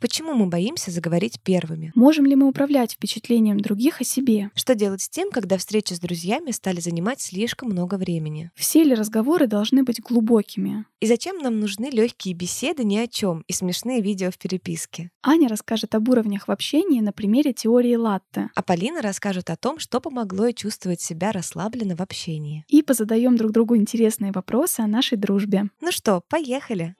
Почему мы боимся заговорить первыми? Можем ли мы управлять впечатлением других о себе? Что делать с тем, когда встречи с друзьями стали занимать слишком много времени? Все ли разговоры должны быть глубокими? И зачем нам нужны легкие беседы ни о чем и смешные видео в переписке? Аня расскажет об уровнях в общении на примере теории латте. А Полина расскажет о том, что помогло ей чувствовать себя расслабленно в общении. И позадаем друг другу интересные вопросы о нашей дружбе. Ну что, поехали!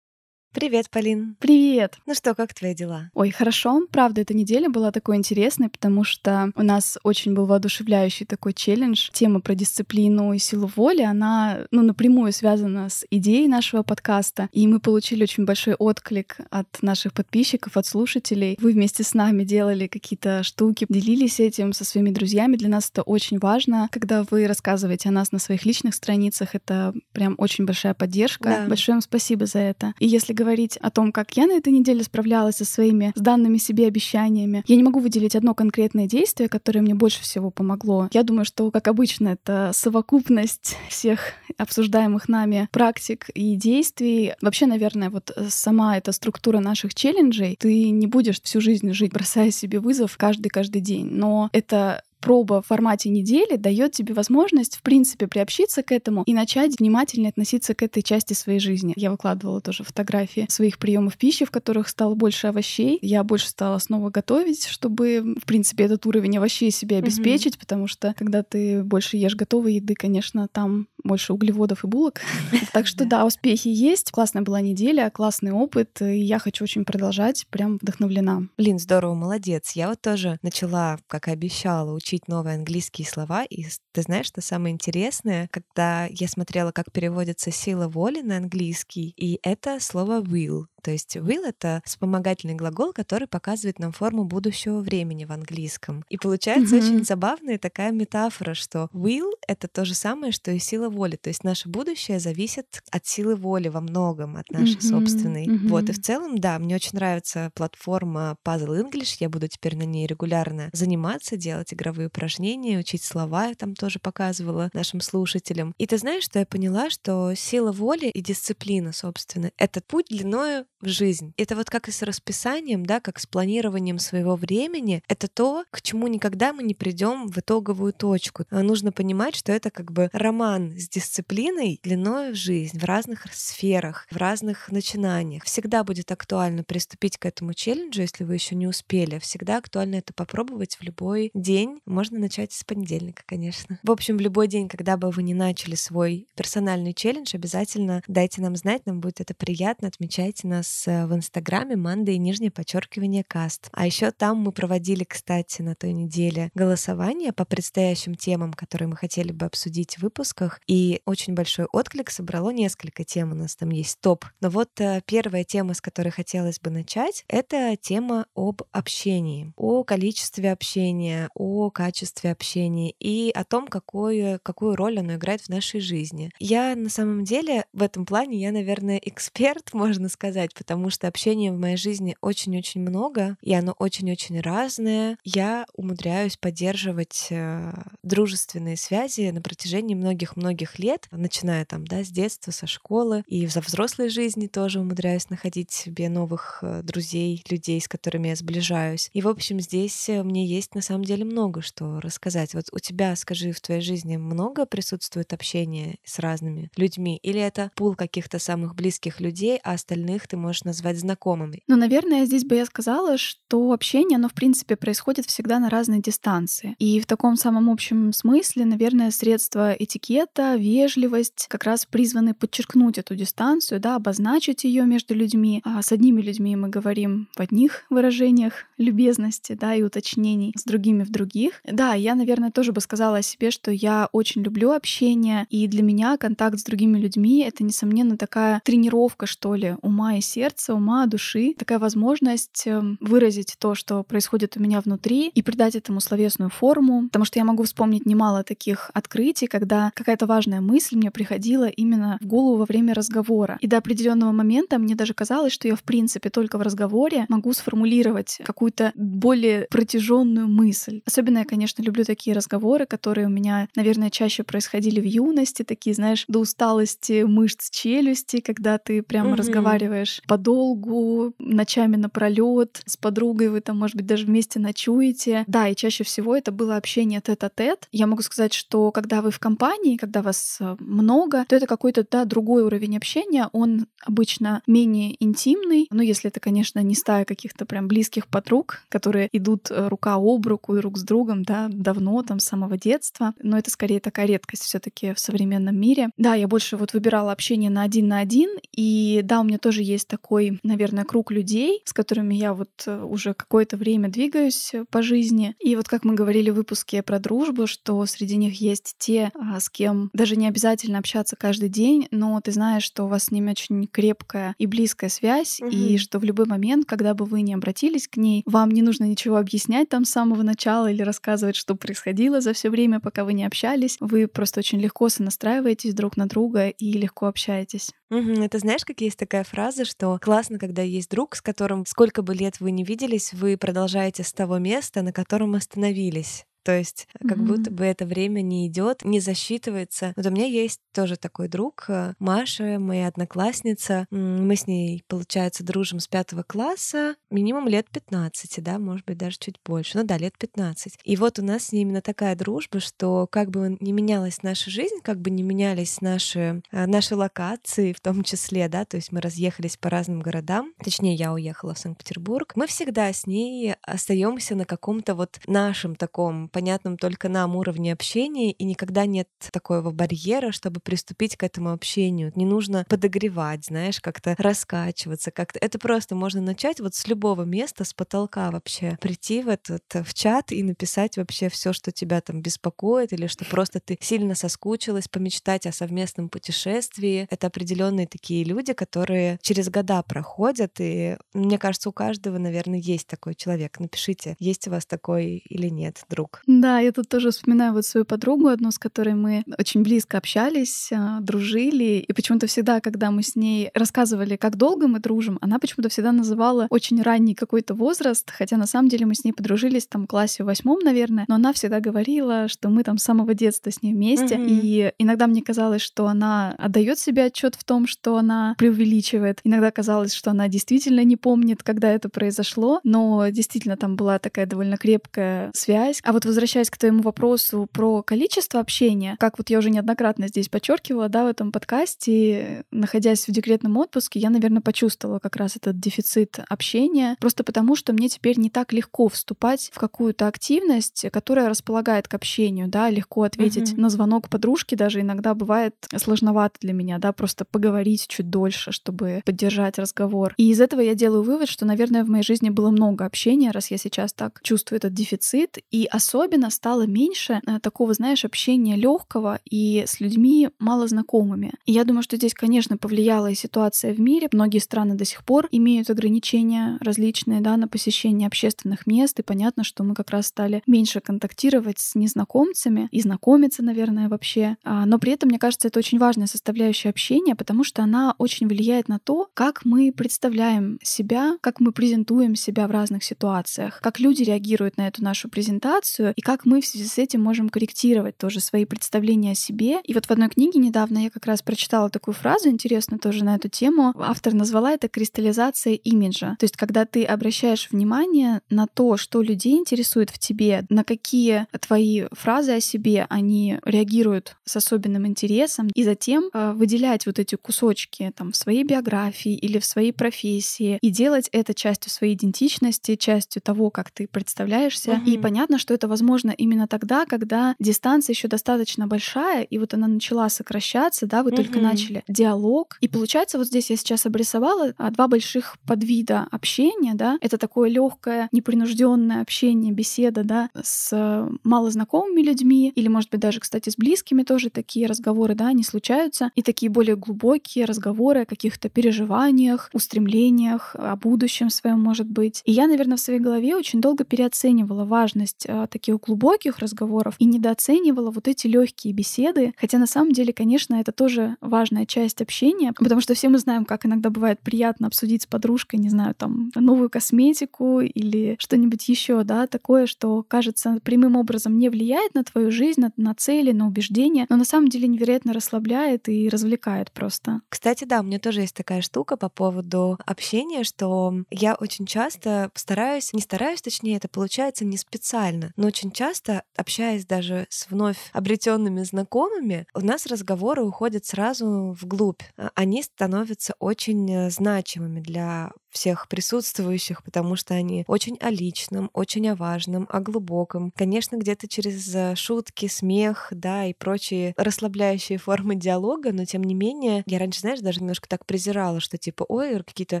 Привет, Полин. Привет. Ну что, как твои дела? Ой, хорошо. Правда, эта неделя была такой интересной, потому что у нас очень был воодушевляющий такой челлендж. Тема про дисциплину и силу воли, она ну, напрямую связана с идеей нашего подкаста. И мы получили очень большой отклик от наших подписчиков, от слушателей. Вы вместе с нами делали какие-то штуки, делились этим со своими друзьями. Для нас это очень важно. Когда вы рассказываете о нас на своих личных страницах, это прям очень большая поддержка. Да. Большое вам спасибо за это. И если говорить говорить о том, как я на этой неделе справлялась со своими с данными себе обещаниями. Я не могу выделить одно конкретное действие, которое мне больше всего помогло. Я думаю, что, как обычно, это совокупность всех обсуждаемых нами практик и действий. Вообще, наверное, вот сама эта структура наших челленджей, ты не будешь всю жизнь жить, бросая себе вызов каждый-каждый день. Но это проба в формате недели дает тебе возможность, в принципе, приобщиться к этому и начать внимательнее относиться к этой части своей жизни. Я выкладывала тоже фотографии своих приемов пищи, в которых стало больше овощей. Я больше стала снова готовить, чтобы, в принципе, этот уровень овощей себе обеспечить, mm-hmm. потому что когда ты больше ешь готовой еды, конечно, там больше углеводов и булок. Так что да, успехи есть. Классная была неделя, классный опыт, и я хочу очень продолжать, прям вдохновлена. Блин, здорово, молодец. Я вот тоже начала, как и обещала, учить новые английские слова, и ты знаешь, что самое интересное, когда я смотрела, как переводится сила воли на английский, и это слово will. То есть will — это вспомогательный глагол, который показывает нам форму будущего времени в английском. И получается mm-hmm. очень забавная такая метафора, что will — это то же самое, что и сила воли. То есть наше будущее зависит от силы воли во многом, от нашей mm-hmm. собственной. Mm-hmm. Вот, и в целом, да, мне очень нравится платформа Puzzle English. Я буду теперь на ней регулярно заниматься, делать игровые упражнения, учить слова. Я там тоже показывала нашим слушателям. И ты знаешь, что я поняла, что сила воли и дисциплина, собственно, это путь длиною в жизнь. Это вот как и с расписанием, да, как с планированием своего времени, это то, к чему никогда мы не придем в итоговую точку. А нужно понимать, что это как бы роман с дисциплиной длиной в жизнь, в разных сферах, в разных начинаниях. Всегда будет актуально приступить к этому челленджу, если вы еще не успели. Всегда актуально это попробовать в любой день. Можно начать с понедельника, конечно. В общем, в любой день, когда бы вы не начали свой персональный челлендж, обязательно дайте нам знать, нам будет это приятно, отмечайте нас нас э, в Инстаграме Манда и нижнее подчеркивание каст. А еще там мы проводили, кстати, на той неделе голосование по предстоящим темам, которые мы хотели бы обсудить в выпусках. И очень большой отклик собрало несколько тем. У нас там есть топ. Но вот э, первая тема, с которой хотелось бы начать, это тема об общении, о количестве общения, о качестве общения и о том, какую, какую роль оно играет в нашей жизни. Я на самом деле в этом плане, я, наверное, эксперт, можно сказать, потому что общения в моей жизни очень-очень много, и оно очень-очень разное. Я умудряюсь поддерживать э, дружественные связи на протяжении многих-многих лет, начиная там, да, с детства, со школы, и в взрослой жизни тоже умудряюсь находить себе новых э, друзей, людей, с которыми я сближаюсь. И, в общем, здесь э, мне есть на самом деле много что рассказать. Вот у тебя, скажи, в твоей жизни много присутствует общения с разными людьми? Или это пул каких-то самых близких людей, а остальных ты можешь можешь назвать знакомыми? Ну, наверное, здесь бы я сказала, что общение, оно, в принципе, происходит всегда на разной дистанции. И в таком самом общем смысле, наверное, средства этикета, вежливость как раз призваны подчеркнуть эту дистанцию, да, обозначить ее между людьми. А с одними людьми мы говорим в одних выражениях любезности, да, и уточнений, с другими в других. Да, я, наверное, тоже бы сказала о себе, что я очень люблю общение, и для меня контакт с другими людьми — это, несомненно, такая тренировка, что ли, ума и сердца сердца, ума, души, такая возможность эм, выразить то, что происходит у меня внутри, и придать этому словесную форму, потому что я могу вспомнить немало таких открытий, когда какая-то важная мысль мне приходила именно в голову во время разговора. И до определенного момента мне даже казалось, что я в принципе только в разговоре могу сформулировать какую-то более протяженную мысль. Особенно я, конечно, люблю такие разговоры, которые у меня, наверное, чаще происходили в юности, такие, знаешь, до усталости мышц челюсти, когда ты прямо mm-hmm. разговариваешь подолгу, ночами напролет, с подругой вы там, может быть, даже вместе ночуете. Да, и чаще всего это было общение тет-а-тет. Я могу сказать, что когда вы в компании, когда вас э, много, то это какой-то, да, другой уровень общения, он обычно менее интимный, ну, если это, конечно, не стая каких-то прям близких подруг, которые идут э, рука об руку друг с другом, да, давно, там, с самого детства, но это скорее такая редкость все таки в современном мире. Да, я больше вот выбирала общение на один на один, и да, у меня тоже есть такой, наверное, круг людей, с которыми я вот э, уже какое-то время двигаюсь по жизни. И вот как мы говорили в выпуске про дружбу, что среди них есть те, а, с кем даже не обязательно общаться каждый день, но ты знаешь, что у вас с ними очень крепкая и близкая связь, угу. и что в любой момент, когда бы вы не обратились к ней, вам не нужно ничего объяснять там с самого начала или рассказывать, что происходило за все время, пока вы не общались. Вы просто очень легко сонастраиваетесь друг на друга и легко общаетесь. Угу, это знаешь, как есть такая фраза, что классно, когда есть друг, с которым сколько бы лет вы не виделись, вы продолжаете с того места, на котором остановились. То есть как mm-hmm. будто бы это время не идет, не засчитывается. Вот у меня есть тоже такой друг, э, Маша, моя одноклассница. Мы с ней, получается, дружим с пятого класса, минимум лет 15, да, может быть, даже чуть больше. Ну да, лет 15. И вот у нас с ней именно такая дружба, что как бы не менялась наша жизнь, как бы не менялись наши, э, наши локации в том числе, да, то есть мы разъехались по разным городам, точнее, я уехала в Санкт-Петербург, мы всегда с ней остаемся на каком-то вот нашем таком понятном только нам уровне общения, и никогда нет такого барьера, чтобы приступить к этому общению. Не нужно подогревать, знаешь, как-то раскачиваться, как-то. Это просто можно начать вот с любого места, с потолка вообще, прийти в этот в чат и написать вообще все, что тебя там беспокоит, или что просто ты сильно соскучилась, помечтать о совместном путешествии. Это определенные такие люди, которые через года проходят, и мне кажется, у каждого, наверное, есть такой человек. Напишите, есть у вас такой или нет, друг. Да, я тут тоже вспоминаю вот свою подругу, одну, с которой мы очень близко общались, а, дружили. И почему-то всегда, когда мы с ней рассказывали, как долго мы дружим, она почему-то всегда называла очень ранний какой-то возраст, хотя на самом деле мы с ней подружились там в классе восьмом, наверное, но она всегда говорила, что мы там с самого детства с ней вместе. Mm-hmm. И иногда мне казалось, что она отдает себе отчет в том, что она преувеличивает. Иногда казалось, что она действительно не помнит, когда это произошло, но действительно там была такая довольно крепкая связь. А вот возвращаясь к твоему вопросу про количество общения, как вот я уже неоднократно здесь подчеркивала, да, в этом подкасте, находясь в декретном отпуске, я, наверное, почувствовала как раз этот дефицит общения, просто потому что мне теперь не так легко вступать в какую-то активность, которая располагает к общению, да, легко ответить uh-huh. на звонок подружки даже иногда бывает сложновато для меня, да, просто поговорить чуть дольше, чтобы поддержать разговор. И из этого я делаю вывод, что, наверное, в моей жизни было много общения, раз я сейчас так чувствую этот дефицит, и особенно особенно стало меньше э, такого, знаешь, общения легкого и с людьми мало знакомыми. И я думаю, что здесь, конечно, повлияла и ситуация в мире. Многие страны до сих пор имеют ограничения различные да, на посещение общественных мест, и понятно, что мы как раз стали меньше контактировать с незнакомцами и знакомиться, наверное, вообще. А, но при этом, мне кажется, это очень важная составляющая общения, потому что она очень влияет на то, как мы представляем себя, как мы презентуем себя в разных ситуациях, как люди реагируют на эту нашу презентацию, и как мы в связи с этим можем корректировать тоже свои представления о себе. И вот в одной книге недавно я как раз прочитала такую фразу интересную тоже на эту тему. Автор назвала это кристаллизация имиджа. То есть когда ты обращаешь внимание на то, что людей интересует в тебе, на какие твои фразы о себе они реагируют с особенным интересом, и затем э, выделять вот эти кусочки там в своей биографии или в своей профессии и делать это частью своей идентичности, частью того, как ты представляешься. Mm-hmm. И понятно, что это возможно возможно именно тогда, когда дистанция еще достаточно большая, и вот она начала сокращаться, да, вы только начали диалог. И получается, вот здесь я сейчас обрисовала а, два больших подвида общения, да. Это такое легкое, непринужденное общение, беседа, да, с малознакомыми людьми, или, может быть, даже, кстати, с близкими тоже такие разговоры, да, они случаются. И такие более глубокие разговоры о каких-то переживаниях, устремлениях, о будущем своем, может быть. И я, наверное, в своей голове очень долго переоценивала важность а, таких глубоких разговоров и недооценивала вот эти легкие беседы. Хотя на самом деле, конечно, это тоже важная часть общения, потому что все мы знаем, как иногда бывает приятно обсудить с подружкой, не знаю, там, новую косметику или что-нибудь еще, да, такое, что кажется прямым образом не влияет на твою жизнь, на, на цели, на убеждения, но на самом деле невероятно расслабляет и развлекает просто. Кстати, да, у меня тоже есть такая штука по поводу общения, что я очень часто стараюсь, не стараюсь, точнее, это получается не специально, но очень часто, общаясь даже с вновь обретенными знакомыми, у нас разговоры уходят сразу вглубь. А, они становятся очень э, значимыми для всех присутствующих, потому что они очень о личном, очень о важном, о глубоком. Конечно, где-то через э, шутки, смех, да, и прочие расслабляющие формы диалога, но тем не менее, я раньше, знаешь, даже немножко так презирала, что типа, ой, какие-то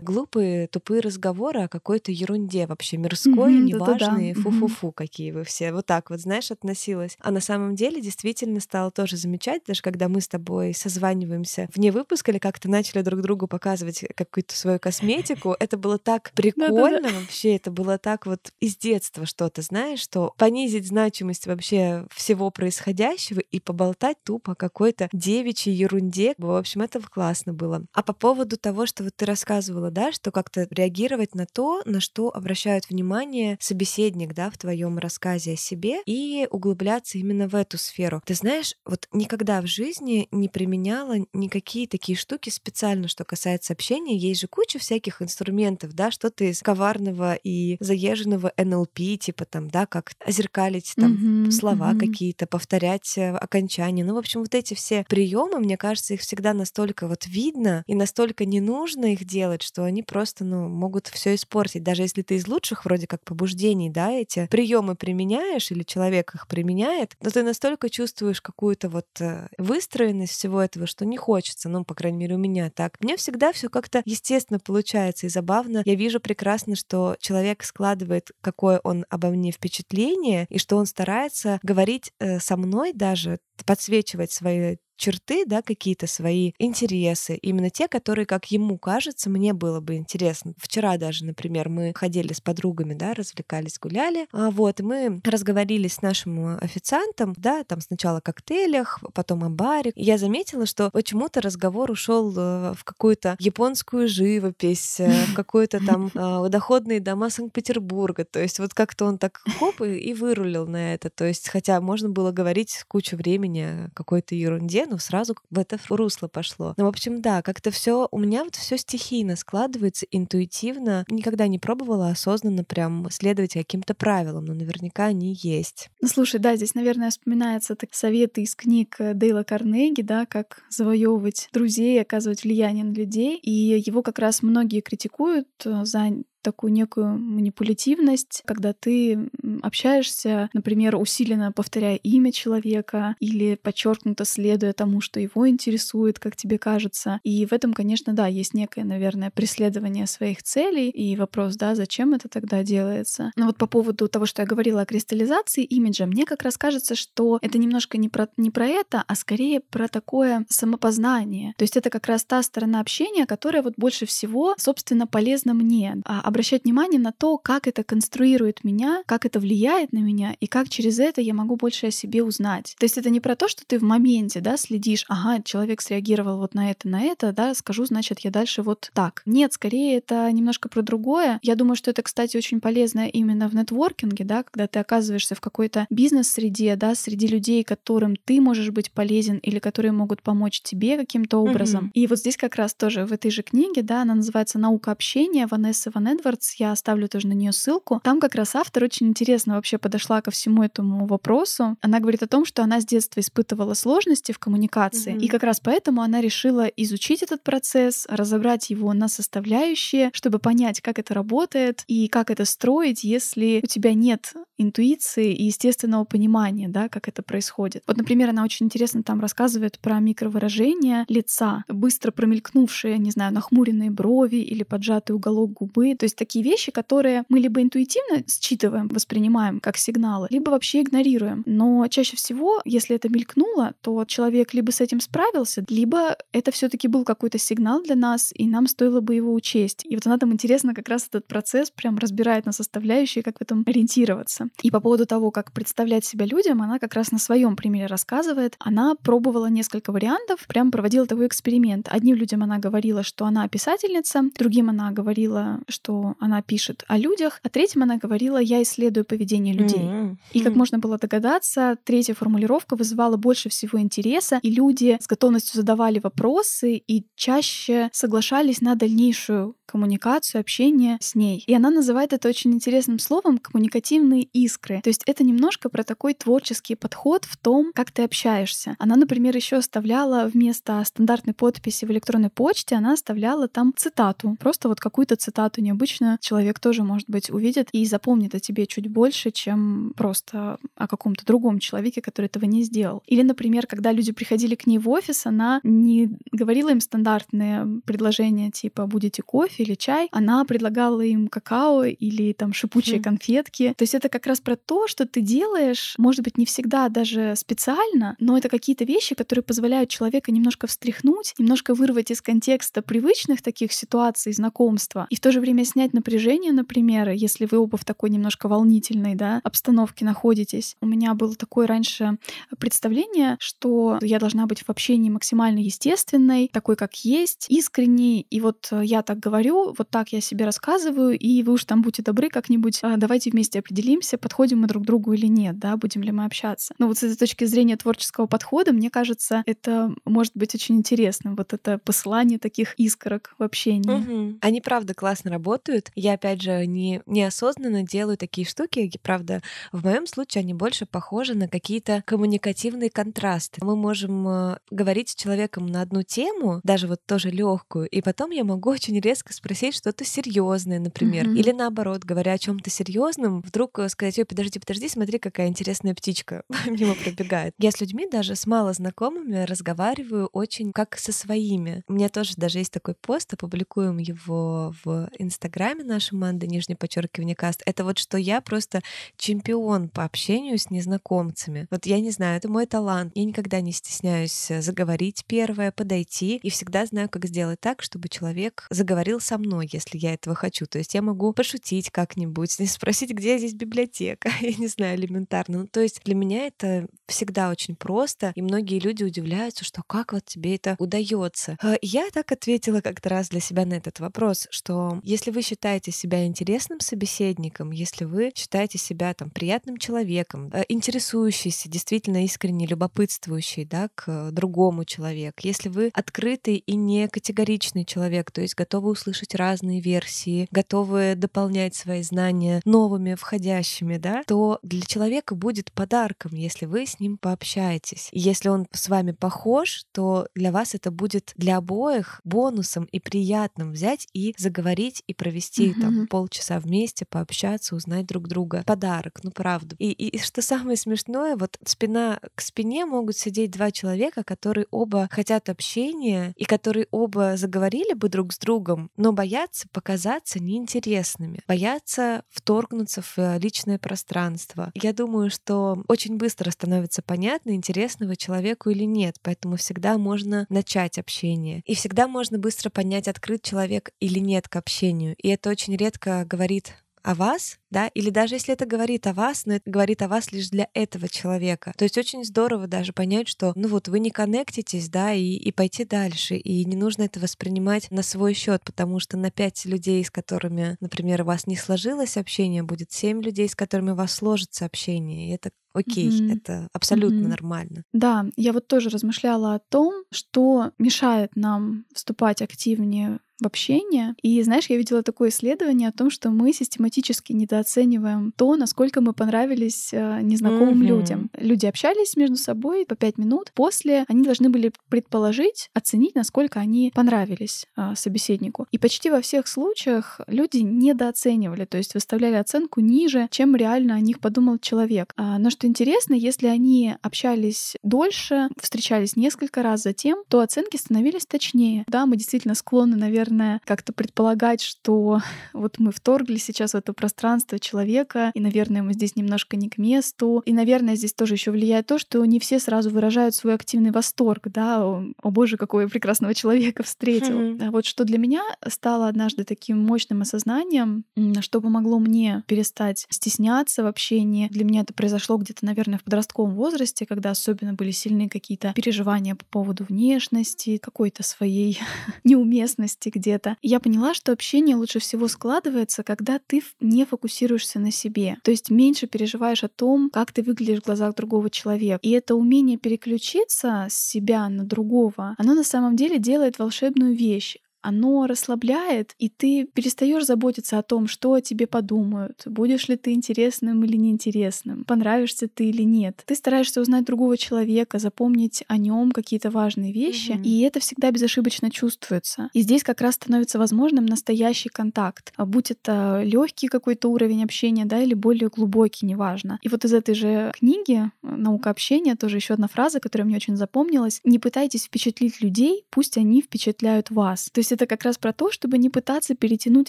глупые, тупые разговоры о какой-то ерунде вообще мирской, mm-hmm, неважной, фу-фу-фу, какие вы все. Вот так вот, знаешь, относилась. А на самом деле действительно стала тоже замечать, даже когда мы с тобой созваниваемся вне выпуска или как-то начали друг другу показывать какую-то свою косметику, это было так прикольно вообще, это было так вот из детства что-то, знаешь, что понизить значимость вообще всего происходящего и поболтать тупо о какой-то девичьей ерунде. В общем, это классно было. А по поводу того, что вот ты рассказывала, да, что как-то реагировать на то, на что обращают внимание собеседник, да, в твоем рассказе о себе, и углубляться именно в эту сферу. Ты знаешь, вот никогда в жизни не применяла никакие такие штуки специально, что касается общения. Есть же куча всяких инструментов инструментов, да, что-то из коварного и заезженного НЛП, типа там, да, как озеркалить там mm-hmm, слова mm-hmm. какие-то, повторять э, окончания. Ну, в общем, вот эти все приемы, мне кажется, их всегда настолько вот видно и настолько не нужно их делать, что они просто, ну, могут все испортить. Даже если ты из лучших вроде как побуждений, да, эти приемы применяешь или человек их применяет, но ты настолько чувствуешь какую-то вот э, выстроенность всего этого, что не хочется, ну, по крайней мере, у меня так. Мне всегда все как-то естественно получается из забавно. Я вижу прекрасно, что человек складывает, какое он обо мне впечатление, и что он старается говорить э, со мной даже, подсвечивать свои черты, да, какие-то свои интересы, именно те, которые, как ему кажется, мне было бы интересно. Вчера даже, например, мы ходили с подругами, да, развлекались, гуляли, а вот, и мы разговорились с нашим официантом, да, там сначала о коктейлях, потом о баре. Я заметила, что почему-то разговор ушел э, в какую-то японскую живопись, э, в какой-то там э, доходные дома Санкт-Петербурга, то есть вот как-то он так хоп и, и вырулил на это, то есть хотя можно было говорить кучу времени о какой-то ерунде, ну, сразу в это русло пошло. Ну, в общем, да, как-то все у меня вот все стихийно складывается, интуитивно. Никогда не пробовала осознанно прям следовать каким-то правилам, но наверняка они есть. Ну, слушай, да, здесь, наверное, вспоминаются так, советы из книг э, Дейла Карнеги, да, как завоевывать друзей, оказывать влияние на людей. И его как раз многие критикуют э, за такую некую манипулятивность, когда ты общаешься, например, усиленно повторяя имя человека или подчеркнуто следуя тому, что его интересует, как тебе кажется. И в этом, конечно, да, есть некое, наверное, преследование своих целей и вопрос, да, зачем это тогда делается. Но вот по поводу того, что я говорила о кристаллизации имиджа, мне как раз кажется, что это немножко не про, не про это, а скорее про такое самопознание. То есть это как раз та сторона общения, которая вот больше всего, собственно, полезна мне. А обращать внимание на то, как это конструирует меня, как это влияет на меня, и как через это я могу больше о себе узнать. То есть это не про то, что ты в моменте, да, следишь, ага, человек среагировал вот на это, на это, да, скажу, значит, я дальше вот так. Нет, скорее это немножко про другое. Я думаю, что это, кстати, очень полезно именно в нетворкинге, да, когда ты оказываешься в какой-то бизнес-среде, да, среди людей, которым ты можешь быть полезен или которые могут помочь тебе каким-то образом. Mm-hmm. И вот здесь как раз тоже в этой же книге, да, она называется «Наука общения» Ванессы Ван Эдвардс, я оставлю тоже на нее ссылку. Там как раз автор очень интересно вообще подошла ко всему этому вопросу. Она говорит о том, что она с детства испытывала сложности в коммуникации, mm-hmm. и как раз поэтому она решила изучить этот процесс, разобрать его на составляющие, чтобы понять, как это работает и как это строить, если у тебя нет интуиции и естественного понимания, да, как это происходит. Вот, например, она очень интересно там рассказывает про микровыражение лица, быстро промелькнувшие, не знаю, нахмуренные брови или поджатый уголок губы. То есть такие вещи, которые мы либо интуитивно считываем, воспринимаем как сигналы, либо вообще игнорируем. Но чаще всего, если это мелькнуло, то человек либо с этим справился, либо это все таки был какой-то сигнал для нас, и нам стоило бы его учесть. И вот она там интересно как раз этот процесс прям разбирает на составляющие, как в этом ориентироваться. И по поводу того, как представлять себя людям, она как раз на своем примере рассказывает. Она пробовала несколько вариантов, прям проводила такой эксперимент. Одним людям она говорила, что она писательница, другим она говорила, что она пишет о людях, а третьим она говорила, я исследую поведение людей. Mm-hmm. И как можно было догадаться, третья формулировка вызывала больше всего интереса, и люди с готовностью задавали вопросы и чаще соглашались на дальнейшую коммуникацию, общение с ней. И она называет это очень интересным словом коммуникативные искры. То есть это немножко про такой творческий подход в том, как ты общаешься. Она, например, еще оставляла вместо стандартной подписи в электронной почте, она оставляла там цитату. Просто вот какую-то цитату необычную человек тоже, может быть, увидит и запомнит о тебе чуть больше, чем просто о каком-то другом человеке, который этого не сделал. Или, например, когда люди приходили к ней в офис, она не говорила им стандартные предложения типа «будете кофе», или чай, она предлагала им какао или там шипучие mm. конфетки. То есть это как раз про то, что ты делаешь, может быть, не всегда даже специально, но это какие-то вещи, которые позволяют человека немножко встряхнуть, немножко вырвать из контекста привычных таких ситуаций, знакомства, и в то же время снять напряжение, например, если вы оба в такой немножко волнительной да, обстановке находитесь. У меня было такое раньше представление, что я должна быть в общении максимально естественной, такой, как есть, искренней, и вот я так говорю, вот так я себе рассказываю, и вы уж там будьте добры как-нибудь, а, давайте вместе определимся, подходим мы друг другу или нет, да, будем ли мы общаться. Но вот с этой точки зрения творческого подхода, мне кажется, это может быть очень интересным, вот это посылание таких искорок в общении. Угу. Они, правда, классно работают. Я, опять же, не, неосознанно делаю такие штуки, и, правда, в моем случае они больше похожи на какие-то коммуникативные контрасты. Мы можем э, говорить с человеком на одну тему, даже вот тоже легкую, и потом я могу очень резко спросить что-то серьезное, например, mm-hmm. или наоборот, говоря о чем-то серьезном, вдруг э, сказать: "Ой, подожди, подожди, смотри, какая интересная птичка мимо пробегает". Я с людьми даже с мало знакомыми разговариваю очень как со своими. У меня тоже даже есть такой пост, опубликуем его в Инстаграме нашей Манды нижнее подчеркивание каст. Это вот что я просто чемпион по общению с незнакомцами. Вот я не знаю, это мой талант. Я никогда не стесняюсь э, заговорить первое, подойти и всегда знаю, как сделать так, чтобы человек заговорил говорил со мной, если я этого хочу. То есть я могу пошутить как-нибудь, спросить, где здесь библиотека, я не знаю, элементарно. Ну, то есть для меня это всегда очень просто, и многие люди удивляются, что как вот тебе это удается. Э, я так ответила как-то раз для себя на этот вопрос, что если вы считаете себя интересным собеседником, если вы считаете себя там приятным человеком, э, интересующийся, действительно искренне любопытствующий, да, к другому человеку, если вы открытый и не категоричный человек, то есть готовы услышать слышать разные версии, готовы дополнять свои знания новыми входящими, да, то для человека будет подарком, если вы с ним пообщаетесь. И если он с вами похож, то для вас это будет для обоих бонусом и приятным взять и заговорить и провести mm-hmm. там полчаса вместе, пообщаться, узнать друг друга. Подарок, ну правда. И, и, и что самое смешное, вот спина к спине могут сидеть два человека, которые оба хотят общения и которые оба заговорили бы друг с другом, но боятся показаться неинтересными, боятся вторгнуться в э, личное пространство. Я думаю, что очень быстро становится понятно, интересного человеку или нет, поэтому всегда можно начать общение. И всегда можно быстро понять, открыт человек или нет к общению. И это очень редко говорит о вас, да, или даже если это говорит о вас, но это говорит о вас лишь для этого человека. То есть очень здорово даже понять, что, ну вот, вы не коннектитесь, да, и, и пойти дальше, и не нужно это воспринимать на свой счет, потому что на пять людей, с которыми, например, у вас не сложилось общение, будет семь людей, с которыми у вас сложится общение, и это окей, mm-hmm. это абсолютно mm-hmm. нормально. Да, я вот тоже размышляла о том, что мешает нам вступать активнее в общение. И знаешь, я видела такое исследование о том, что мы систематически недооцениваем недооцениваем то, насколько мы понравились э, незнакомым mm-hmm. людям. Люди общались между собой по пять минут. После они должны были предположить, оценить, насколько они понравились э, собеседнику. И почти во всех случаях люди недооценивали, то есть выставляли оценку ниже, чем реально о них подумал человек. А, но что интересно, если они общались дольше, встречались несколько раз затем, то оценки становились точнее. Да, мы действительно склонны, наверное, как-то предполагать, что вот мы вторглись сейчас в это пространство человека, и, наверное, мы здесь немножко не к месту. И, наверное, здесь тоже еще влияет то, что не все сразу выражают свой активный восторг, да, о, о боже, какого я прекрасного человека встретил. Mm-hmm. Вот что для меня стало однажды таким мощным осознанием, что помогло мне перестать стесняться в общении. Для меня это произошло где-то, наверное, в подростковом возрасте, когда особенно были сильны какие-то переживания по поводу внешности, какой-то своей неуместности где-то. Я поняла, что общение лучше всего складывается, когда ты не фокусируешься на себе. То есть меньше переживаешь о том, как ты выглядишь в глазах другого человека. И это умение переключиться с себя на другого, оно на самом деле делает волшебную вещь оно расслабляет, и ты перестаешь заботиться о том, что о тебе подумают, будешь ли ты интересным или неинтересным, понравишься ты или нет. Ты стараешься узнать другого человека, запомнить о нем какие-то важные вещи, mm-hmm. и это всегда безошибочно чувствуется. И здесь как раз становится возможным настоящий контакт, а будь это легкий какой-то уровень общения, да, или более глубокий, неважно. И вот из этой же книги «Наука общения» тоже еще одна фраза, которая мне очень запомнилась. Не пытайтесь впечатлить людей, пусть они впечатляют вас. То есть это как раз про то, чтобы не пытаться перетянуть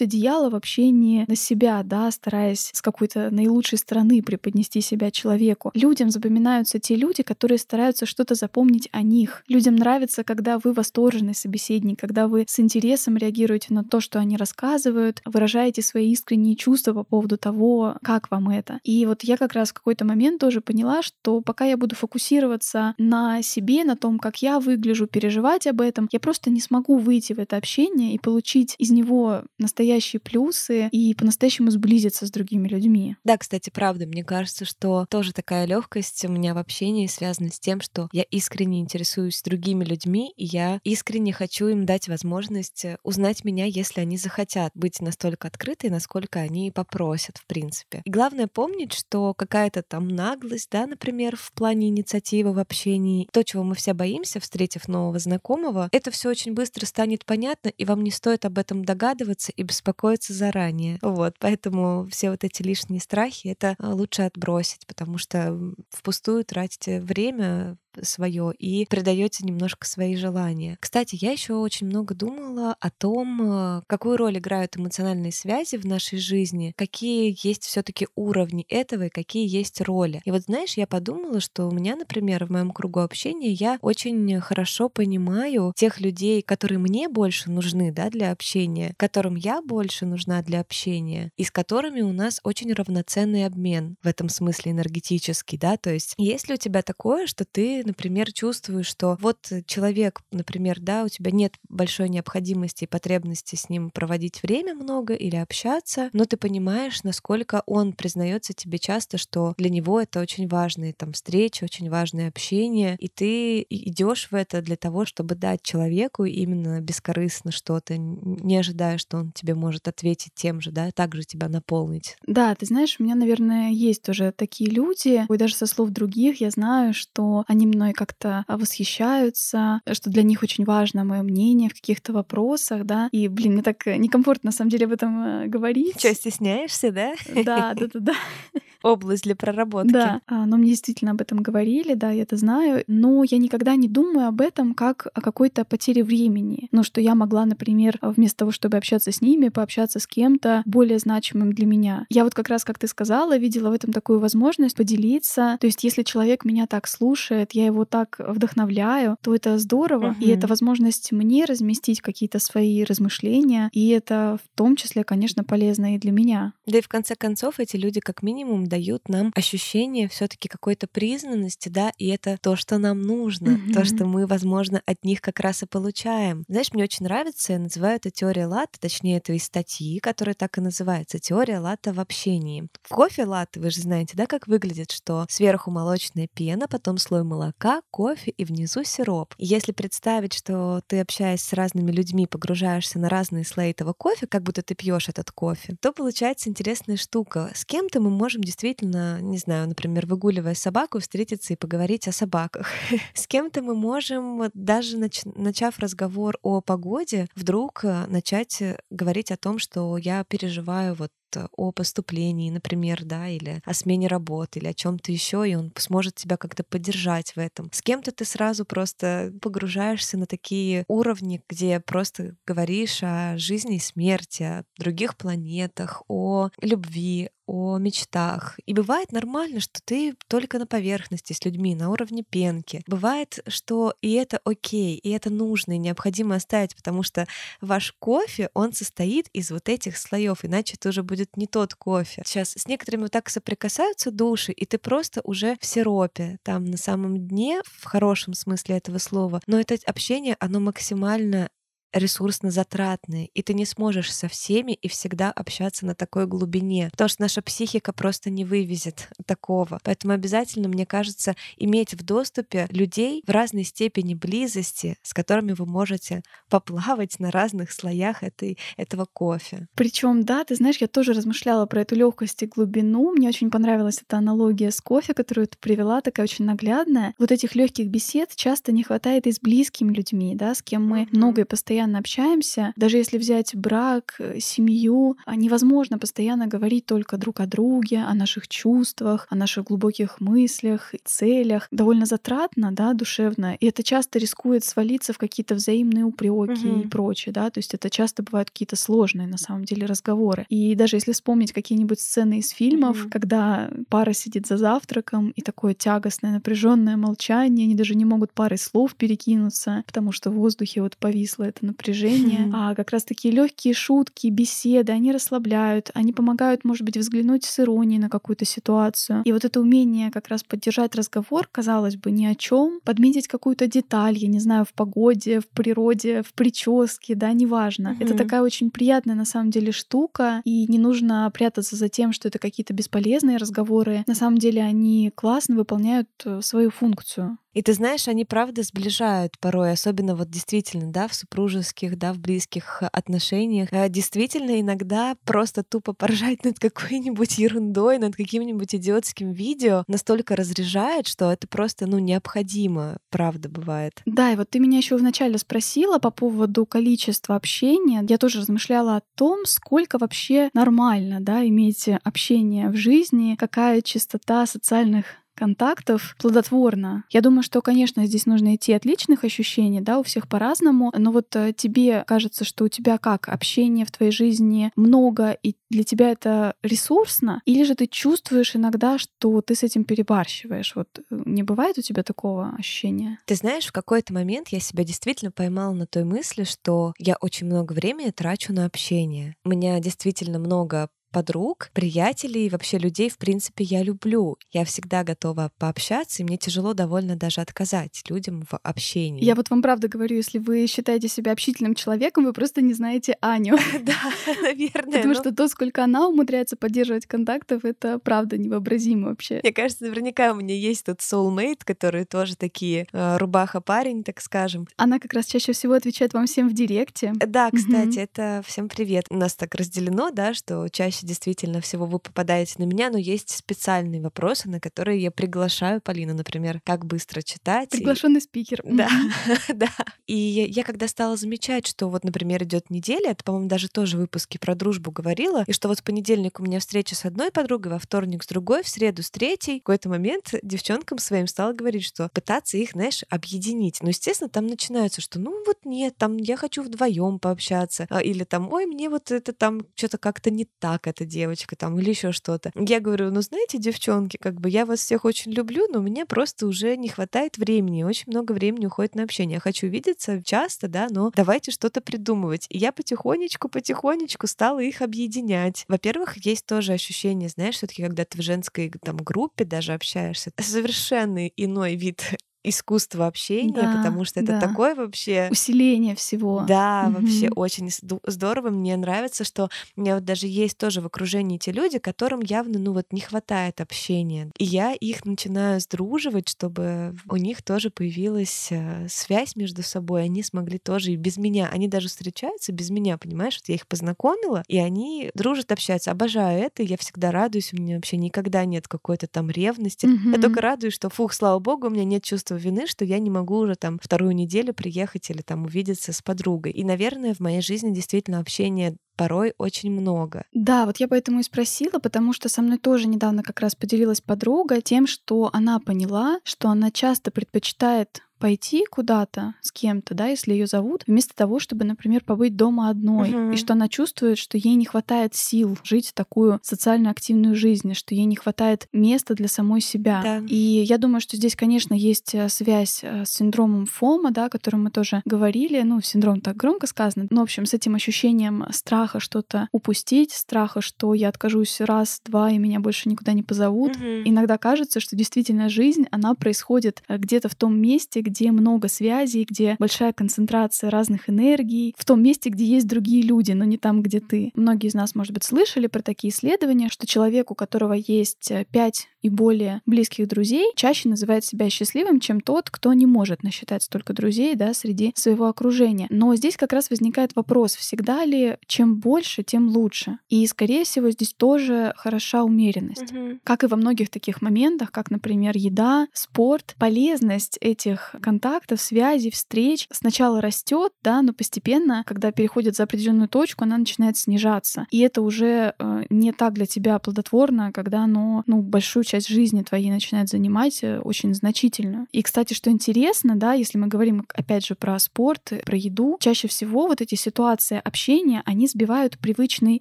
одеяло в общении на себя, да, стараясь с какой-то наилучшей стороны преподнести себя человеку. Людям запоминаются те люди, которые стараются что-то запомнить о них. Людям нравится, когда вы восторженный собеседник, когда вы с интересом реагируете на то, что они рассказывают, выражаете свои искренние чувства по поводу того, как вам это. И вот я как раз в какой-то момент тоже поняла, что пока я буду фокусироваться на себе, на том, как я выгляжу, переживать об этом, я просто не смогу выйти в это общение общения и получить из него настоящие плюсы и по-настоящему сблизиться с другими людьми. Да, кстати, правда, мне кажется, что тоже такая легкость у меня в общении связана с тем, что я искренне интересуюсь другими людьми, и я искренне хочу им дать возможность э, узнать меня, если они захотят быть настолько открыты, насколько они попросят, в принципе. И главное помнить, что какая-то там наглость, да, например, в плане инициативы в общении, то, чего мы все боимся, встретив нового знакомого, это все очень быстро станет понятно, понятно, и вам не стоит об этом догадываться и беспокоиться заранее. Вот, поэтому все вот эти лишние страхи это а, лучше отбросить, потому что впустую тратите время свое и придаете немножко свои желания. Кстати, я еще очень много думала о том, э, какую роль играют эмоциональные связи в нашей жизни, какие есть все-таки уровни этого и какие есть роли. И вот знаешь, я подумала, что у меня, например, в моем кругу общения я очень хорошо понимаю тех людей, которые мне больше нужны да, для общения, которым я больше нужна для общения, и с которыми у нас очень равноценный обмен в этом смысле энергетический, да, то есть если у тебя такое, что ты например, чувствуешь, что вот человек, например, да, у тебя нет большой необходимости и потребности с ним проводить время много или общаться, но ты понимаешь, насколько он признается тебе часто, что для него это очень важные там встречи, очень важное общение, и ты идешь в это для того, чтобы дать человеку именно бескорыстно что-то, не ожидая, что он тебе может ответить тем же, да, также тебя наполнить. Да, ты знаешь, у меня, наверное, есть тоже такие люди, и даже со слов других я знаю, что они мной как-то а, восхищаются, что для них очень важно мое мнение в каких-то вопросах, да. И, блин, мне так некомфортно на самом деле об этом э, говорить. Что, стесняешься, да? Да, да, да, да область для проработки. Да, а, но мне действительно об этом говорили, да, я это знаю, но я никогда не думаю об этом как о какой-то потере времени. Ну, что я могла, например, вместо того, чтобы общаться с ними, пообщаться с кем-то более значимым для меня. Я вот как раз, как ты сказала, видела в этом такую возможность поделиться. То есть, если человек меня так слушает, я его так вдохновляю, то это здорово, угу. и это возможность мне разместить какие-то свои размышления, и это в том числе, конечно, полезно и для меня. Да и в конце концов эти люди как минимум дают нам ощущение все таки какой-то признанности, да, и это то, что нам нужно, mm-hmm. то, что мы, возможно, от них как раз и получаем. Знаешь, мне очень нравится, я называю это теория латте, точнее, это из статьи, которая так и называется, теория латте в общении. В кофе латте, вы же знаете, да, как выглядит, что сверху молочная пена, потом слой молока, кофе и внизу сироп. Если представить, что ты, общаясь с разными людьми, погружаешься на разные слои этого кофе, как будто ты пьешь этот кофе, то получается интересная штука. С кем-то мы можем действительно, не знаю, например, выгуливая собаку, встретиться и поговорить о собаках. С кем-то мы можем, даже нач- начав разговор о погоде, вдруг э, начать э, говорить о том, что я переживаю вот о поступлении, например, да, или о смене работы, или о чем-то еще, и он сможет тебя как-то поддержать в этом. С кем-то ты сразу просто погружаешься на такие уровни, где просто говоришь о жизни и смерти, о других планетах, о любви, о мечтах. И бывает нормально, что ты только на поверхности с людьми, на уровне пенки. Бывает, что и это окей, и это нужно, и необходимо оставить, потому что ваш кофе, он состоит из вот этих слоев, иначе это уже будет не тот кофе. Сейчас с некоторыми вот так соприкасаются души, и ты просто уже в сиропе, там на самом дне, в хорошем смысле этого слова. Но это общение, оно максимально ресурсно затратные, и ты не сможешь со всеми и всегда общаться на такой глубине, потому что наша психика просто не вывезет такого. Поэтому обязательно, мне кажется, иметь в доступе людей в разной степени близости, с которыми вы можете поплавать на разных слоях этой, этого кофе. Причем, да, ты знаешь, я тоже размышляла про эту легкость и глубину. Мне очень понравилась эта аналогия с кофе, которую ты привела, такая очень наглядная. Вот этих легких бесед часто не хватает и с близкими людьми, да, с кем мы много и постоянно постоянно общаемся, даже если взять брак, э, семью, а невозможно постоянно говорить только друг о друге, о наших чувствах, о наших глубоких мыслях и целях. Довольно затратно, да, душевно. И это часто рискует свалиться в какие-то взаимные упреки угу. и прочее, да. То есть это часто бывают какие-то сложные на самом деле разговоры. И даже если вспомнить какие-нибудь сцены из фильмов, угу. когда пара сидит за завтраком и такое тягостное, напряженное молчание, они даже не могут парой слов перекинуться, потому что в воздухе вот повисло это напряжение, а как раз такие легкие шутки, беседы, они расслабляют, они помогают, может быть, взглянуть с иронией на какую-то ситуацию. И вот это умение как раз поддержать разговор, казалось бы, ни о чем, подметить какую-то деталь, я не знаю, в погоде, в природе, в прическе, да, неважно. Mm-hmm. Это такая очень приятная на самом деле штука, и не нужно прятаться за тем, что это какие-то бесполезные разговоры. На самом деле они классно выполняют э, свою функцию. И ты знаешь, они правда сближают порой, особенно вот действительно, да, в супружеских, да, в близких отношениях. Э, действительно, иногда просто тупо поржать над какой-нибудь ерундой, над каким-нибудь идиотским видео настолько разряжает, что это просто, ну, необходимо, правда, бывает. Да, и вот ты меня еще вначале спросила по поводу количества общения. Я тоже размышляла о том, сколько вообще нормально, да, иметь общение в жизни, какая частота социальных контактов плодотворно. Я думаю, что, конечно, здесь нужно идти от личных ощущений, да, у всех по-разному, но вот э, тебе кажется, что у тебя как общение в твоей жизни много, и для тебя это ресурсно, или же ты чувствуешь иногда, что ты с этим перебарщиваешь? Вот э, не бывает у тебя такого ощущения? Ты знаешь, в какой-то момент я себя действительно поймала на той мысли, что я очень много времени трачу на общение. У меня действительно много подруг, приятелей, вообще людей, в принципе, я люблю. Я всегда готова пообщаться, и мне тяжело довольно даже отказать людям в общении. Я вот вам правда говорю, если вы считаете себя общительным человеком, вы просто не знаете Аню. Да, наверное. Потому что то, сколько она умудряется поддерживать контактов, это правда невообразимо вообще. Мне кажется, наверняка у меня есть тут soulmate, которые тоже такие э, рубаха-парень, так скажем. Она как раз чаще всего отвечает вам всем в директе. Да, кстати, это всем привет. У нас так разделено, да, что чаще чаще действительно всего вы попадаете на меня, но есть специальные вопросы, на которые я приглашаю Полину, например, как быстро читать. Приглашенный и... спикер. Да, да. И я когда стала замечать, что вот, например, идет неделя, это, по-моему, даже тоже в выпуске про дружбу говорила, и что вот в понедельник у меня встреча с одной подругой, во вторник с другой, в среду с третьей. В какой-то момент девчонкам своим стала говорить, что пытаться их, знаешь, объединить. Ну, естественно, там начинается, что ну вот нет, там я хочу вдвоем пообщаться, а, или там, ой, мне вот это там что-то как-то не так какая-то девочка там или еще что-то. Я говорю, ну знаете, девчонки, как бы я вас всех очень люблю, но мне просто уже не хватает времени, очень много времени уходит на общение. Я хочу видеться часто, да, но давайте что-то придумывать. И я потихонечку, потихонечку стала их объединять. Во-первых, есть тоже ощущение, знаешь, все-таки, когда ты в женской там группе даже общаешься, совершенно иной вид искусство общения, да, потому что это да. такое вообще усиление всего. Да, угу. вообще очень здорово. Мне нравится, что у меня вот даже есть тоже в окружении те люди, которым явно ну вот не хватает общения, и я их начинаю сдруживать, чтобы у них тоже появилась э, связь между собой, они смогли тоже и без меня, они даже встречаются без меня, понимаешь? Вот я их познакомила, и они дружат, общаются. Обожаю это, я всегда радуюсь, у меня вообще никогда нет какой-то там ревности. Угу. Я только радуюсь, что фух, слава богу, у меня нет чувства чувство вины, что я не могу уже там вторую неделю приехать или там увидеться с подругой. И, наверное, в моей жизни действительно общение порой очень много. Да, вот я поэтому и спросила, потому что со мной тоже недавно как раз поделилась подруга тем, что она поняла, что она часто предпочитает пойти куда-то с кем-то, да, если ее зовут, вместо того, чтобы, например, побыть дома одной, угу. и что она чувствует, что ей не хватает сил жить такую социально активную жизнь, что ей не хватает места для самой себя. Да. И я думаю, что здесь, конечно, есть э, связь э, с синдромом ФОМа, да, о котором мы тоже говорили. Ну, синдром так громко сказано. Но, в общем, с этим ощущением страха что-то упустить, страха, что я откажусь раз, два, и меня больше никуда не позовут. Угу. Иногда кажется, что действительно жизнь, она происходит э, где-то в том месте, где много связей, где большая концентрация разных энергий, в том месте, где есть другие люди, но не там, где ты. Многие из нас, может быть, слышали про такие исследования, что человек, у которого есть э, пять и более близких друзей, чаще называет себя счастливым, чем тот, кто не может насчитать столько друзей да, среди своего окружения. Но здесь как раз возникает вопрос, всегда ли чем больше, тем лучше. И, скорее всего, здесь тоже хороша умеренность. Угу. Как и во многих таких моментах, как, например, еда, спорт, полезность этих контактов, связей, встреч сначала растет, да, но постепенно, когда переходит за определенную точку, она начинает снижаться. И это уже э, не так для тебя плодотворно, когда оно, ну, большую часть жизни твоей начинает занимать э, очень значительную. И, кстати, что интересно, да, если мы говорим, опять же, про спорт, про еду, чаще всего вот эти ситуации общения, они сбивают привычный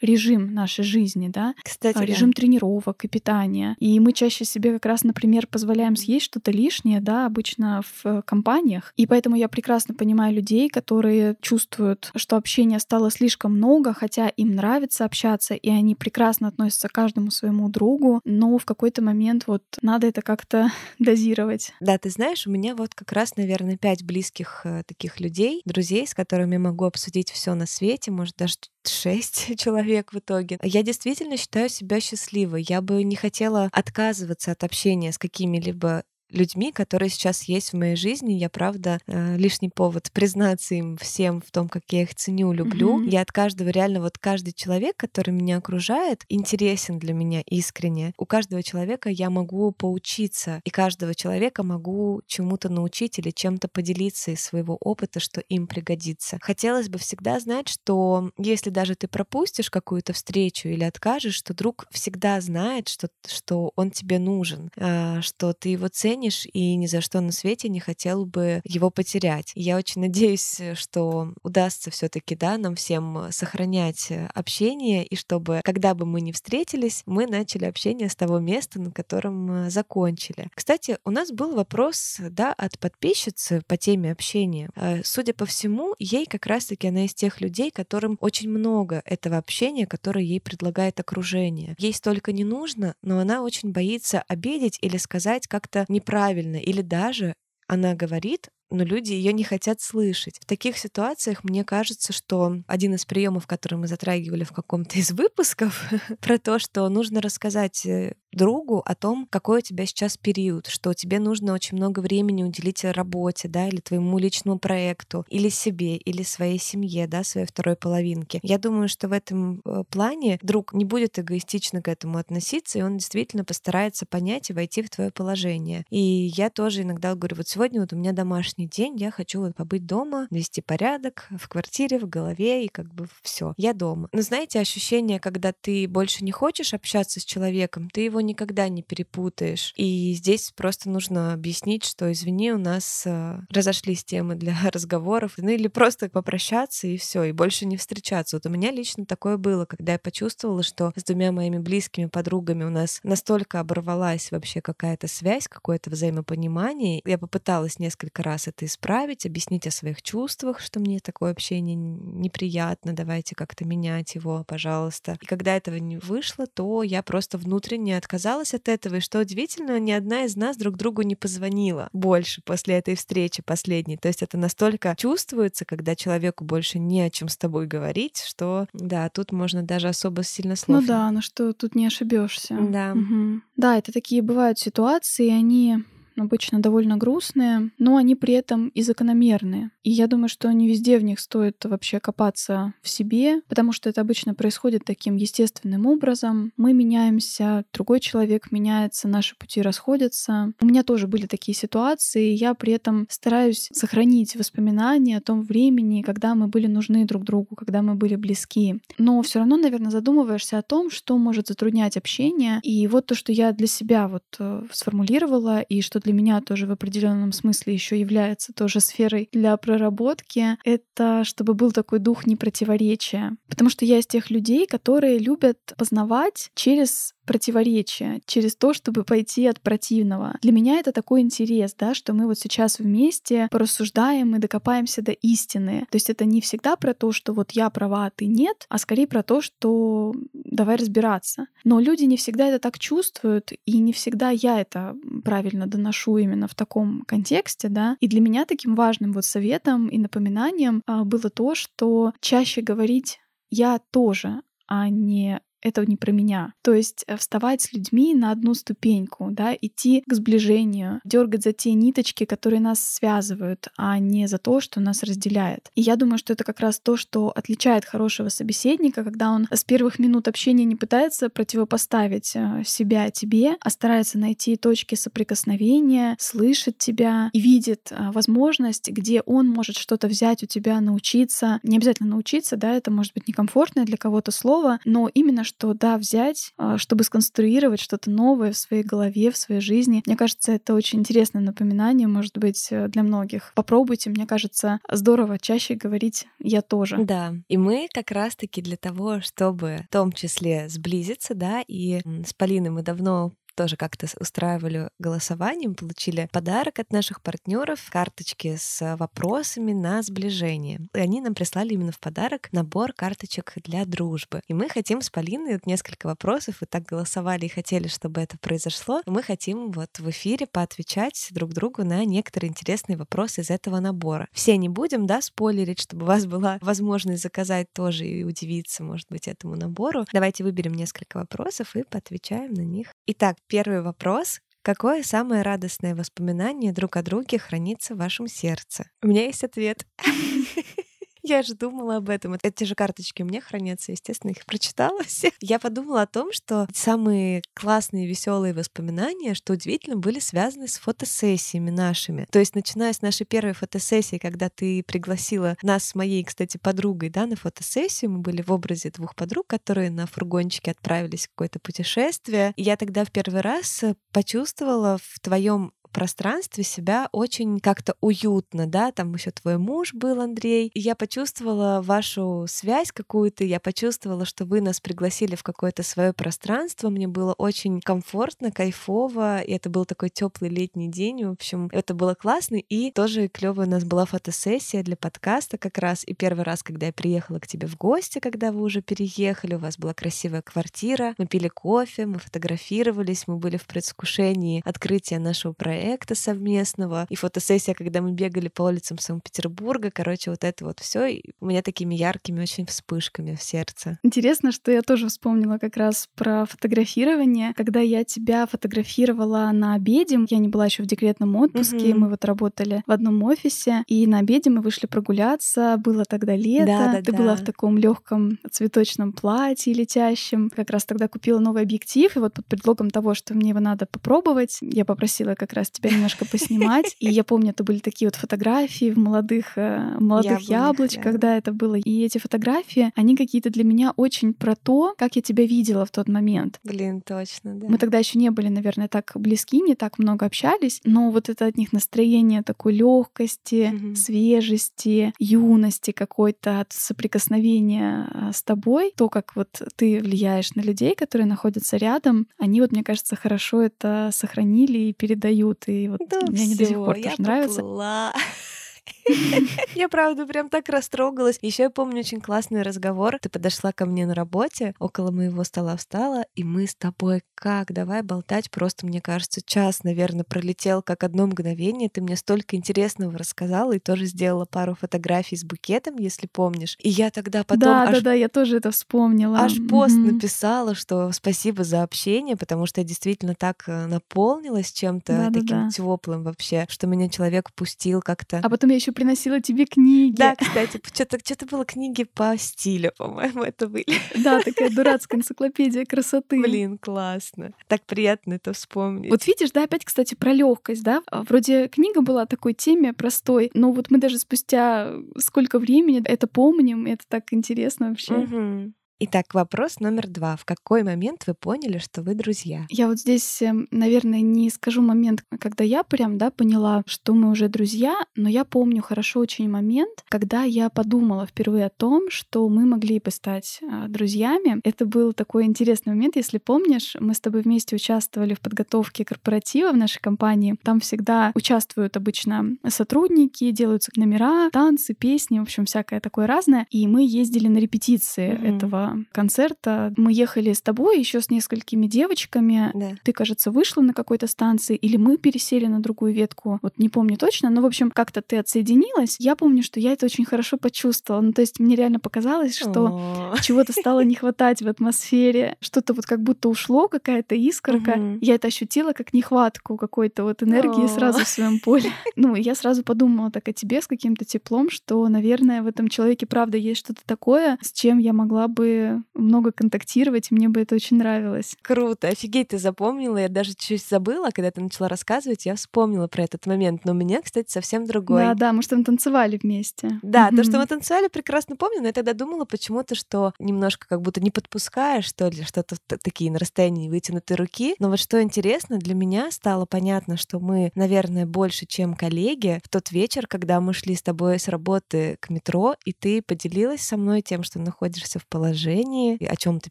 режим нашей жизни, да, кстати, режим да. тренировок и питания. И мы чаще себе как раз, например, позволяем съесть что-то лишнее, да, обычно в компаниях. И поэтому я прекрасно понимаю людей, которые чувствуют, что общения стало слишком много, хотя им нравится общаться, и они прекрасно относятся к каждому своему другу, но в какой-то момент вот надо это как-то дозировать. Да, ты знаешь, у меня вот как раз, наверное, пять близких э, таких людей, друзей, с которыми могу обсудить все на свете, может даже шесть человек в итоге. Я действительно считаю себя счастливой. Я бы не хотела отказываться от общения с какими-либо людьми, которые сейчас есть в моей жизни. Я, правда, э, лишний повод признаться им всем в том, как я их ценю, люблю. Mm-hmm. Я от каждого реально, вот каждый человек, который меня окружает, интересен для меня искренне. У каждого человека я могу поучиться, и каждого человека могу чему-то научить или чем-то поделиться из своего опыта, что им пригодится. Хотелось бы всегда знать, что если даже ты пропустишь какую-то встречу или откажешь, что друг всегда знает, что, что он тебе нужен, э, что ты его ценишь, ценишь и ни за что на свете не хотел бы его потерять. Я очень надеюсь, что удастся все таки да, нам всем сохранять общение, и чтобы, когда бы мы ни встретились, мы начали общение с того места, на котором э, закончили. Кстати, у нас был вопрос да, от подписчицы по теме общения. Э, судя по всему, ей как раз-таки она из тех людей, которым очень много этого общения, которое ей предлагает окружение. Ей столько не нужно, но она очень боится обидеть или сказать как-то не неправильно, или даже она говорит, но люди ее не хотят слышать. В таких ситуациях мне кажется, что один из приемов, который мы затрагивали в каком-то из выпусков, про то, что нужно рассказать э, другу о том, какой у тебя сейчас период, что тебе нужно очень много времени уделить работе, да, или твоему личному проекту, или себе, или своей семье, да, своей второй половинке. Я думаю, что в этом э, плане друг не будет эгоистично к этому относиться, и он действительно постарается понять и войти в твое положение. И я тоже иногда говорю, вот сегодня вот у меня домашнее сегодняшний день я хочу вот побыть дома, вести порядок в квартире, в голове и как бы все. Я дома. Но знаете, ощущение, когда ты больше не хочешь общаться с человеком, ты его никогда не перепутаешь. И здесь просто нужно объяснить, что извини, у нас э, разошлись темы для разговоров, ну или просто попрощаться и все, и больше не встречаться. Вот у меня лично такое было, когда я почувствовала, что с двумя моими близкими подругами у нас настолько оборвалась вообще какая-то связь, какое-то взаимопонимание. Я попыталась несколько раз это исправить, объяснить о своих чувствах, что мне такое общение неприятно, давайте как-то менять его, пожалуйста. И когда этого не вышло, то я просто внутренне отказалась от этого, и что удивительно, ни одна из нас друг другу не позвонила больше после этой встречи последней. То есть это настолько чувствуется, когда человеку больше не о чем с тобой говорить, что да, тут можно даже особо сильно слов. Ну да, ну что тут не ошибешься. Да. Угу. Да, это такие бывают ситуации, они обычно довольно грустные, но они при этом и закономерные. И я думаю, что не везде в них стоит вообще копаться в себе, потому что это обычно происходит таким естественным образом. Мы меняемся, другой человек меняется, наши пути расходятся. У меня тоже были такие ситуации, и я при этом стараюсь сохранить воспоминания о том времени, когда мы были нужны друг другу, когда мы были близки. Но все равно, наверное, задумываешься о том, что может затруднять общение. И вот то, что я для себя вот э, сформулировала, и что для меня тоже в определенном смысле еще является тоже сферой для проработки, это чтобы был такой дух непротиворечия. Потому что я из тех людей, которые любят познавать через противоречия, через то, чтобы пойти от противного. Для меня это такой интерес, да, что мы вот сейчас вместе порассуждаем и докопаемся до истины. То есть это не всегда про то, что вот я права, а ты нет, а скорее про то, что давай разбираться. Но люди не всегда это так чувствуют, и не всегда я это правильно доношу именно в таком контексте, да. И для меня таким важным вот советом и напоминанием а, было то, что чаще говорить я тоже, а не это не про меня. То есть э, вставать с людьми на одну ступеньку, да, идти к сближению, дергать за те ниточки, которые нас связывают, а не за то, что нас разделяет. И я думаю, что это как раз то, что отличает хорошего собеседника, когда он с первых минут общения не пытается противопоставить э, себя тебе, а старается найти точки соприкосновения, слышит тебя и видит э, возможность, где он может что-то взять у тебя, научиться. Не обязательно научиться, да, это может быть некомфортное для кого-то слово, но именно что да, взять, а, чтобы сконструировать что-то новое в своей голове, в своей жизни. Мне кажется, это очень интересное напоминание, может быть, э, для многих. Попробуйте, мне кажется, здорово чаще говорить «я тоже». Да, и мы как раз-таки для того, чтобы в том числе сблизиться, да, и с Полиной мы давно тоже как-то устраивали голосованием, получили подарок от наших партнеров, карточки с вопросами на сближение. И они нам прислали именно в подарок набор карточек для дружбы. И мы хотим с Полиной вот несколько вопросов, и так голосовали и хотели, чтобы это произошло. Мы хотим вот в эфире поотвечать друг другу на некоторые интересные вопросы из этого набора. Все не будем, да, спойлерить, чтобы у вас была возможность заказать тоже и удивиться, может быть, этому набору. Давайте выберем несколько вопросов и поотвечаем на них. Итак, Первый вопрос. Какое самое радостное воспоминание друг о друге хранится в вашем сердце? У меня есть ответ. Я же думала об этом. Эти же карточки у меня хранятся, естественно, их прочитала все. Я подумала о том, что самые классные, веселые воспоминания, что удивительно, были связаны с фотосессиями нашими. То есть, начиная с нашей первой фотосессии, когда ты пригласила нас с моей, кстати, подругой, да, на фотосессию, мы были в образе двух подруг, которые на фургончике отправились в какое-то путешествие. И я тогда в первый раз почувствовала в твоем пространстве себя очень как-то уютно, да, там еще твой муж был, Андрей, и я почувствовала вашу связь какую-то, я почувствовала, что вы нас пригласили в какое-то свое пространство, мне было очень комфортно, кайфово, и это был такой теплый летний день, в общем, это было классно, и тоже клевая у нас была фотосессия для подкаста как раз, и первый раз, когда я приехала к тебе в гости, когда вы уже переехали, у вас была красивая квартира, мы пили кофе, мы фотографировались, мы были в предвкушении открытия нашего проекта, проекта совместного, и фотосессия, когда мы бегали по улицам Санкт-Петербурга. Короче, вот это вот все у меня такими яркими очень вспышками в сердце. Интересно, что я тоже вспомнила как раз про фотографирование. Когда я тебя фотографировала на обеде, я не была еще в декретном отпуске, угу. мы вот работали в одном офисе, и на обеде мы вышли прогуляться. Было тогда лето, да, да, ты да. была в таком легком цветочном платье летящем. Как раз тогда купила новый объектив, и вот под предлогом того, что мне его надо попробовать, я попросила как раз хотелось тебя немножко поснимать. И я помню, это были такие вот фотографии в молодых, э, молодых яблочках, да. когда это было. И эти фотографии, они какие-то для меня очень про то, как я тебя видела в тот момент. Блин, точно, да. Мы тогда еще не были, наверное, так близки, не так много общались, но вот это от них настроение такой легкости, mm-hmm. свежести, юности какой-то от соприкосновения а, с тобой, то, как вот ты влияешь на людей, которые находятся рядом, они вот, мне кажется, хорошо это сохранили и передают. И вот да мне они до сих пор тоже нравятся. Я, правда, прям так растрогалась. Еще я помню очень классный разговор. Ты подошла ко мне на работе, около моего стола встала, и мы с тобой как, давай болтать. Просто, мне кажется, час, наверное, пролетел как одно мгновение. Ты мне столько интересного рассказала и тоже сделала пару фотографий с букетом, если помнишь. И я тогда потом... Да, аж... да, да, я тоже это вспомнила. Аж пост mm-hmm. написала, что спасибо за общение, потому что я действительно так э, наполнилась чем-то да, таким да, да. теплым вообще, что меня человек пустил как-то. А потом я еще приносила тебе книги. Да, кстати, что-то что было книги по стилю, по-моему, это были. Да, такая дурацкая энциклопедия красоты. Блин, классно. Так приятно это вспомнить. Вот видишь, да, опять, кстати, про легкость, да. А, вроде книга была такой теме простой, но вот мы даже спустя сколько времени это помним, это так интересно вообще. Угу. Итак, вопрос номер два. В какой момент вы поняли, что вы друзья? Я вот здесь, эм, наверное, не скажу момент, когда я прям, да, поняла, что мы уже друзья, но я помню хорошо очень момент, когда я подумала впервые о том, что мы могли бы стать а, друзьями. Это был такой интересный момент, если помнишь, мы с тобой вместе участвовали в подготовке корпоратива в нашей компании. Там всегда участвуют обычно сотрудники, делаются номера, танцы, песни, в общем, всякое такое разное. И мы ездили на репетиции mm-hmm. этого концерта. Мы ехали с тобой еще с несколькими девочками. Да. Ты, кажется, вышла на какой-то станции, или мы пересели на другую ветку. Вот не помню точно, но, в общем, как-то ты отсоединилась. Я помню, что я это очень хорошо почувствовала. Ну, то есть мне реально показалось, что чего-то стало не хватать в атмосфере. Что-то вот как будто ушло, какая-то искорка. Я это ощутила как нехватку какой-то вот энергии сразу в своем поле. Ну, я сразу подумала так о тебе с каким-то теплом, что, наверное, в этом человеке правда есть что-то такое, с чем я могла бы много контактировать, и мне бы это очень нравилось. Круто, офигеть, ты запомнила, я даже чуть забыла, когда ты начала рассказывать, я вспомнила про этот момент, но у меня, кстати, совсем другой. Да, да, мы что мы танцевали вместе. Да, то, что мы танцевали, прекрасно помню, но я тогда думала почему-то, что немножко как будто не подпускаешь, что ли, что-то такие на расстоянии вытянутой руки. Но вот что интересно, для меня стало понятно, что мы, наверное, больше, чем коллеги, в тот вечер, когда мы шли с тобой с работы к метро, и ты поделилась со мной тем, что находишься в положении положении, о чем ты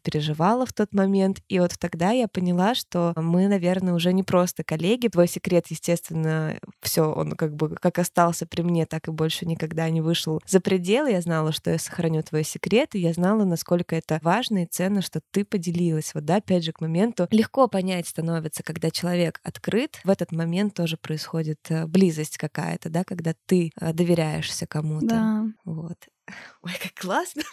переживала в тот момент. И вот тогда я поняла, что мы, наверное, уже не просто коллеги. Твой секрет, естественно, все, он как бы как остался при мне, так и больше никогда не вышел за пределы. Я знала, что я сохраню твой секрет, и я знала, насколько это важно и ценно, что ты поделилась. Вот, да, опять же, к моменту легко понять становится, когда человек открыт. В этот момент тоже происходит э, близость какая-то, да, когда ты э, доверяешься кому-то. Да. Вот. Ой, как классно.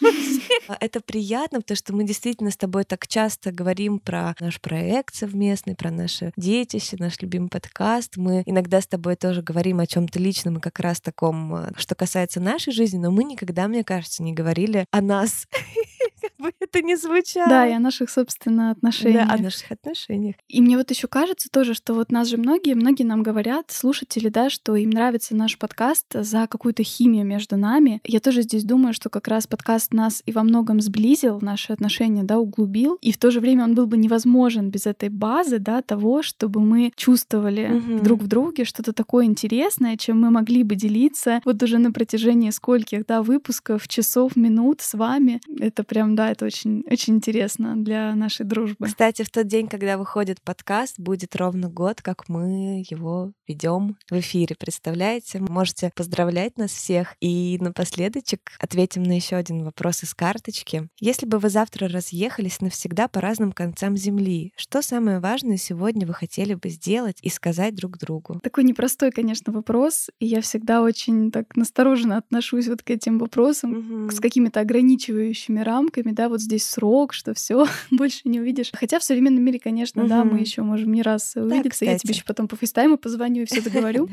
А, это приятно, потому что мы действительно с тобой так часто говорим про наш проект совместный, про наше детище, наш любимый подкаст. Мы иногда с тобой тоже говорим о чем-то личном и как раз таком, э, что касается нашей жизни, но мы никогда, мне кажется, не говорили о нас. Как бы это не звучало. Да, и о наших, собственно, отношениях. Да, о наших отношениях. И мне вот еще кажется тоже, что вот нас же многие, многие нам говорят, слушатели, да, что им нравится наш подкаст за какую-то химию между нами. Я тоже здесь думаю, что как раз подкаст нас и во многом сблизил, наши отношения, да, углубил, и в то же время он был бы невозможен без этой базы, да, того, чтобы мы чувствовали угу. друг в друге что-то такое интересное, чем мы могли бы делиться вот уже на протяжении скольких, да, выпусков, часов, минут с вами. Это прям, да, это очень, очень интересно для нашей дружбы. Кстати, в тот день, когда выходит подкаст, будет ровно год, как мы его ведем в эфире. Представляете? Можете поздравлять нас всех. И напоследочек ответим на еще один вопрос из карточки. Если бы вы завтра разъехались навсегда по разным концам Земли, что самое важное сегодня вы хотели бы сделать и сказать друг другу? Такой непростой, конечно, вопрос. И я всегда очень так настороженно отношусь вот к этим вопросам, угу. с какими-то ограничивающими рамками, да, вот здесь срок, что все больше не увидишь. Хотя в современном мире, конечно, угу. да, мы еще можем не раз увидеться. Да, я тебе еще потом по фейстайму позвоню и все договорю.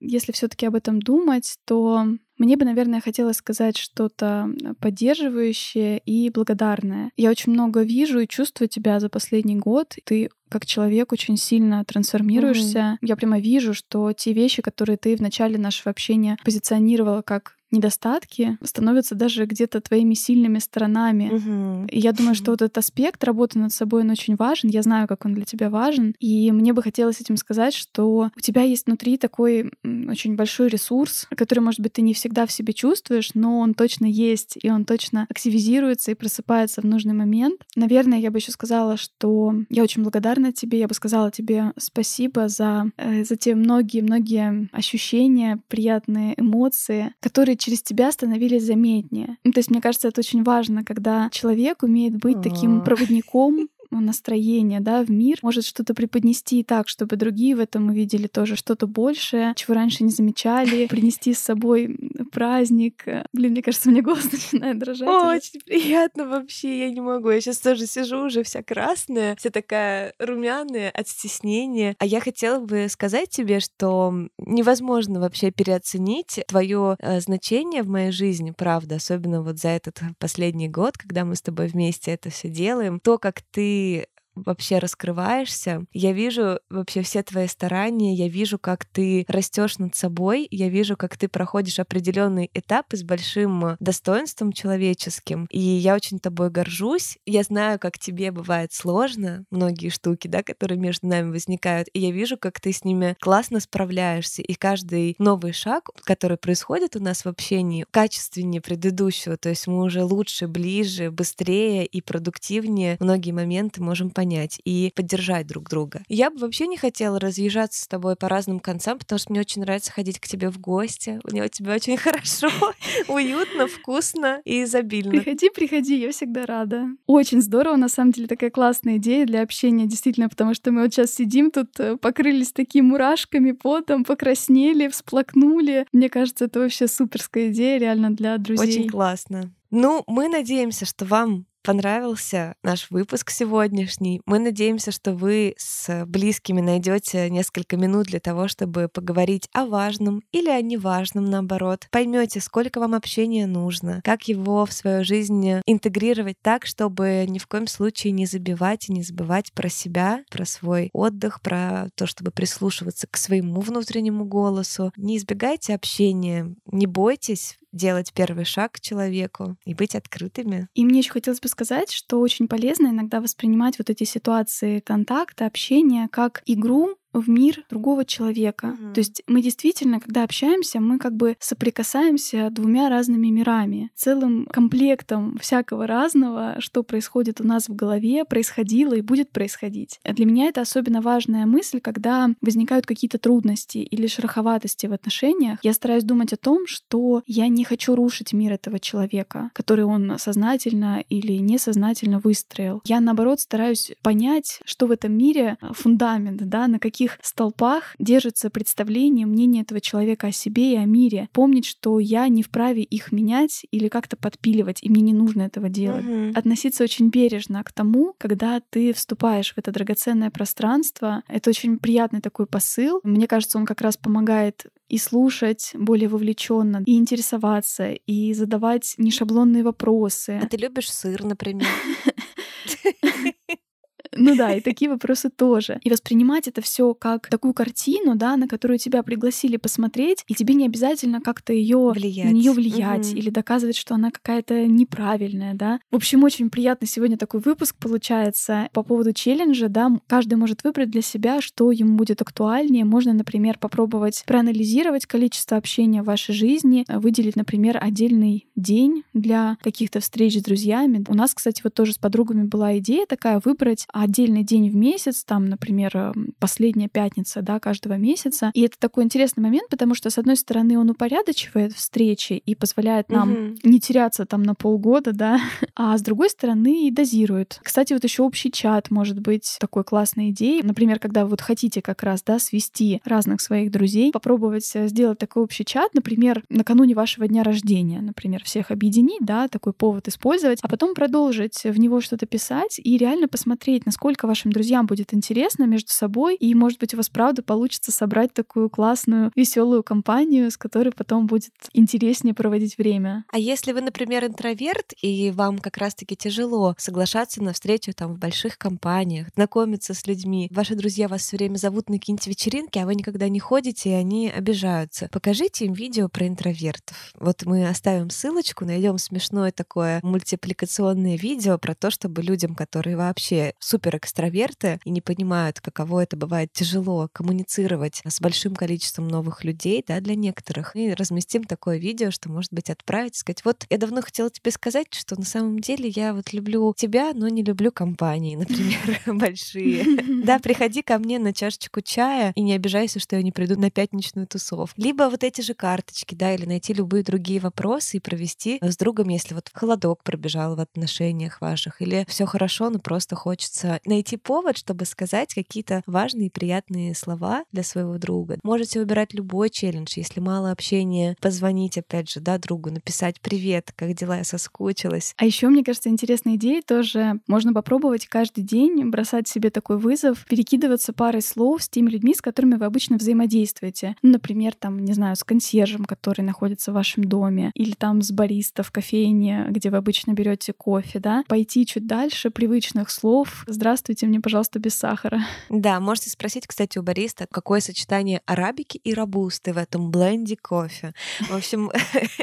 Если все-таки об этом думать, то Мне бы, наверное, хотелось сказать что-то поддерживающее и благодарное. Я очень много вижу и чувствую тебя за последний год. Ты как человек очень сильно трансформируешься. Mm-hmm. Я прямо вижу, что те вещи, которые ты в начале нашего общения позиционировала как недостатки становятся даже где-то твоими сильными сторонами. Угу. И я думаю, что вот этот аспект работы над собой, он очень важен. Я знаю, как он для тебя важен. И мне бы хотелось этим сказать, что у тебя есть внутри такой очень большой ресурс, который, может быть, ты не всегда в себе чувствуешь, но он точно есть, и он точно активизируется и просыпается в нужный момент. Наверное, я бы еще сказала, что я очень благодарна тебе. Я бы сказала тебе спасибо за, э, за те многие-многие ощущения, приятные эмоции, которые через тебя становились заметнее. Ну, то есть, мне кажется, это очень важно, когда человек умеет быть таким проводником настроение да, в мир, может что-то преподнести так, чтобы другие в этом увидели тоже что-то большее, чего раньше не замечали, принести с собой праздник. Блин, мне кажется, мне голос начинает дрожать. Очень приятно вообще, я не могу. Я сейчас тоже сижу уже вся красная, вся такая румяная от стеснения. А я хотела бы сказать тебе, что невозможно вообще переоценить твое э, значение в моей жизни, правда, особенно вот за этот последний год, когда мы с тобой вместе это все делаем. То, как ты really вообще раскрываешься. Я вижу вообще все твои старания, я вижу, как ты растешь над собой, я вижу, как ты проходишь определенный этап с большим достоинством человеческим. И я очень тобой горжусь. Я знаю, как тебе бывает сложно, многие штуки, да, которые между нами возникают. И я вижу, как ты с ними классно справляешься. И каждый новый шаг, который происходит у нас в общении, качественнее предыдущего. То есть мы уже лучше, ближе, быстрее и продуктивнее многие моменты можем понять понять и поддержать друг друга. Я бы вообще не хотела разъезжаться с тобой по разным концам, потому что мне очень нравится ходить к тебе в гости. У него тебе очень хорошо, уютно, вкусно и изобильно. Приходи, приходи, я всегда рада. Очень здорово, на самом деле, такая классная идея для общения, действительно, потому что мы вот сейчас сидим тут, э, покрылись такими мурашками, потом, покраснели, всплакнули. Мне кажется, это вообще суперская идея реально для друзей. Очень классно. Ну, мы надеемся, что вам понравился наш выпуск сегодняшний. Мы надеемся, что вы с близкими найдете несколько минут для того, чтобы поговорить о важном или о неважном, наоборот. Поймете, сколько вам общения нужно, как его в свою жизнь интегрировать так, чтобы ни в коем случае не забивать и не забывать про себя, про свой отдых, про то, чтобы прислушиваться к своему внутреннему голосу. Не избегайте общения, не бойтесь делать первый шаг к человеку и быть открытыми. И мне еще хотелось бы сказать, что очень полезно иногда воспринимать вот эти ситуации контакта, общения как игру, в мир другого человека. Mm-hmm. То есть мы действительно, когда общаемся, мы как бы соприкасаемся двумя разными мирами, целым комплектом всякого разного, что происходит у нас в голове, происходило и будет происходить. Для меня это особенно важная мысль, когда возникают какие-то трудности или шероховатости в отношениях. Я стараюсь думать о том, что я не хочу рушить мир этого человека, который он сознательно или несознательно выстроил. Я, наоборот, стараюсь понять, что в этом мире фундамент, да, на каких каких столпах держится представление, мнение этого человека о себе и о мире. Помнить, что я не вправе их менять или как-то подпиливать, и мне не нужно этого делать. Угу. Относиться очень бережно к тому, когда ты вступаешь в это драгоценное пространство. Это очень приятный такой посыл. Мне кажется, он как раз помогает и слушать более вовлеченно, и интересоваться, и задавать нешаблонные вопросы. А ты любишь сыр, например? Ну да, и такие вопросы тоже. И воспринимать это все как такую картину, да, на которую тебя пригласили посмотреть, и тебе не обязательно как-то ее влиять. на нее влиять угу. или доказывать, что она какая-то неправильная, да. В общем, очень приятно сегодня такой выпуск получается по поводу челленджа, да. Каждый может выбрать для себя, что ему будет актуальнее. Можно, например, попробовать проанализировать количество общения в вашей жизни, выделить, например, отдельный день для каких-то встреч с друзьями. У нас, кстати, вот тоже с подругами была идея такая выбрать отдельный день в месяц, там, например, эм, последняя пятница, да, каждого месяца. И это такой интересный момент, потому что, с одной стороны, он упорядочивает встречи и позволяет нам угу. не теряться там на полгода, да, а с другой стороны и дозирует. Кстати, вот еще общий чат может быть такой классной идеей. Например, когда вы вот хотите как раз, да, свести разных своих друзей, попробовать э, сделать такой общий чат, например, накануне вашего дня рождения, например, всех объединить, да, такой повод использовать, а потом продолжить в него что-то писать и реально посмотреть, насколько вашим друзьям будет интересно между собой, и, может быть, у вас правда получится собрать такую классную, веселую компанию, с которой потом будет интереснее проводить время. А если вы, например, интроверт, и вам как раз-таки тяжело соглашаться на встречу там в больших компаниях, знакомиться с людьми, ваши друзья вас все время зовут на какие-нибудь вечеринки, а вы никогда не ходите, и они обижаются. Покажите им видео про интровертов. Вот мы оставим ссылочку, найдем смешное такое мультипликационное видео про то, чтобы людям, которые вообще супер экстраверты и не понимают, каково это бывает тяжело коммуницировать с большим количеством новых людей, да, для некоторых, и разместим такое видео, что, может быть, отправить, сказать, вот я давно хотела тебе сказать, что на самом деле я вот люблю тебя, но не люблю компании, например, большие. Да, приходи ко мне на чашечку чая и не обижайся, что я не приду на пятничную тусовку. Либо вот эти же карточки, да, или найти любые другие вопросы и провести с другом, если вот холодок пробежал в отношениях ваших, или все хорошо, но просто хочется найти повод, чтобы сказать какие-то важные и приятные слова для своего друга. Можете выбирать любой челлендж, если мало общения, позвонить опять же, да, другу, написать «Привет, как дела, я соскучилась». А еще, мне кажется, интересная идея тоже. Можно попробовать каждый день бросать себе такой вызов, перекидываться парой слов с теми людьми, с которыми вы обычно взаимодействуете. Ну, например, там, не знаю, с консьержем, который находится в вашем доме, или там с бариста в кофейне, где вы обычно берете кофе, да. Пойти чуть дальше привычных слов. Здравствуйте, мне, пожалуйста, без сахара. Да, можете спросить, кстати, у бариста, какое сочетание арабики и робусты в этом бленде кофе. В общем,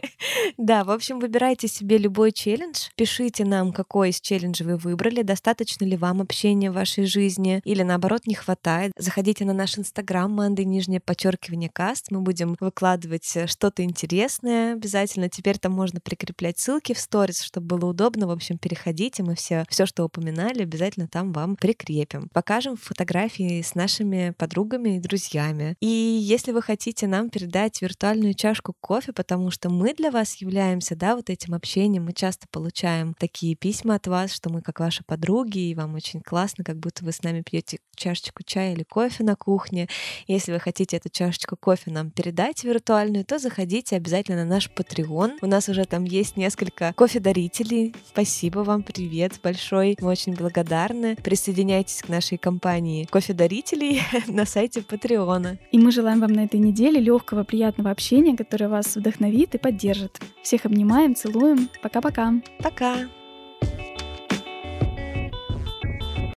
да, в общем, выбирайте себе любой челлендж, пишите нам, какой из челленджей вы выбрали, достаточно ли вам общения в вашей жизни, или наоборот не хватает. Заходите на наш инстаграм, манды нижнее подчеркивание каст, мы будем выкладывать э, что-то интересное обязательно. Теперь там можно прикреплять ссылки в сторис, чтобы было удобно. В общем, переходите, мы все, все, что упоминали, обязательно там вам прикрепим. Покажем фотографии с нашими подругами и друзьями. И если вы хотите нам передать виртуальную чашку кофе, потому что мы для вас являемся, да, вот этим общением, мы часто получаем такие письма от вас, что мы как ваши подруги, и вам очень классно, как будто вы с нами пьете чашечку чая или кофе на кухне. Если вы хотите эту чашечку кофе нам передать виртуальную, то заходите обязательно на наш Patreon. У нас уже там есть несколько кофе-дарителей. Спасибо вам, привет большой. Мы очень благодарны. Присоединяйтесь к нашей компании кофе-дарителей на сайте Патреона. И мы желаем вам на этой неделе легкого, приятного общения, которое вас вдохновит и поддержит. Всех обнимаем, целуем. Пока-пока. Пока. -пока. Пока.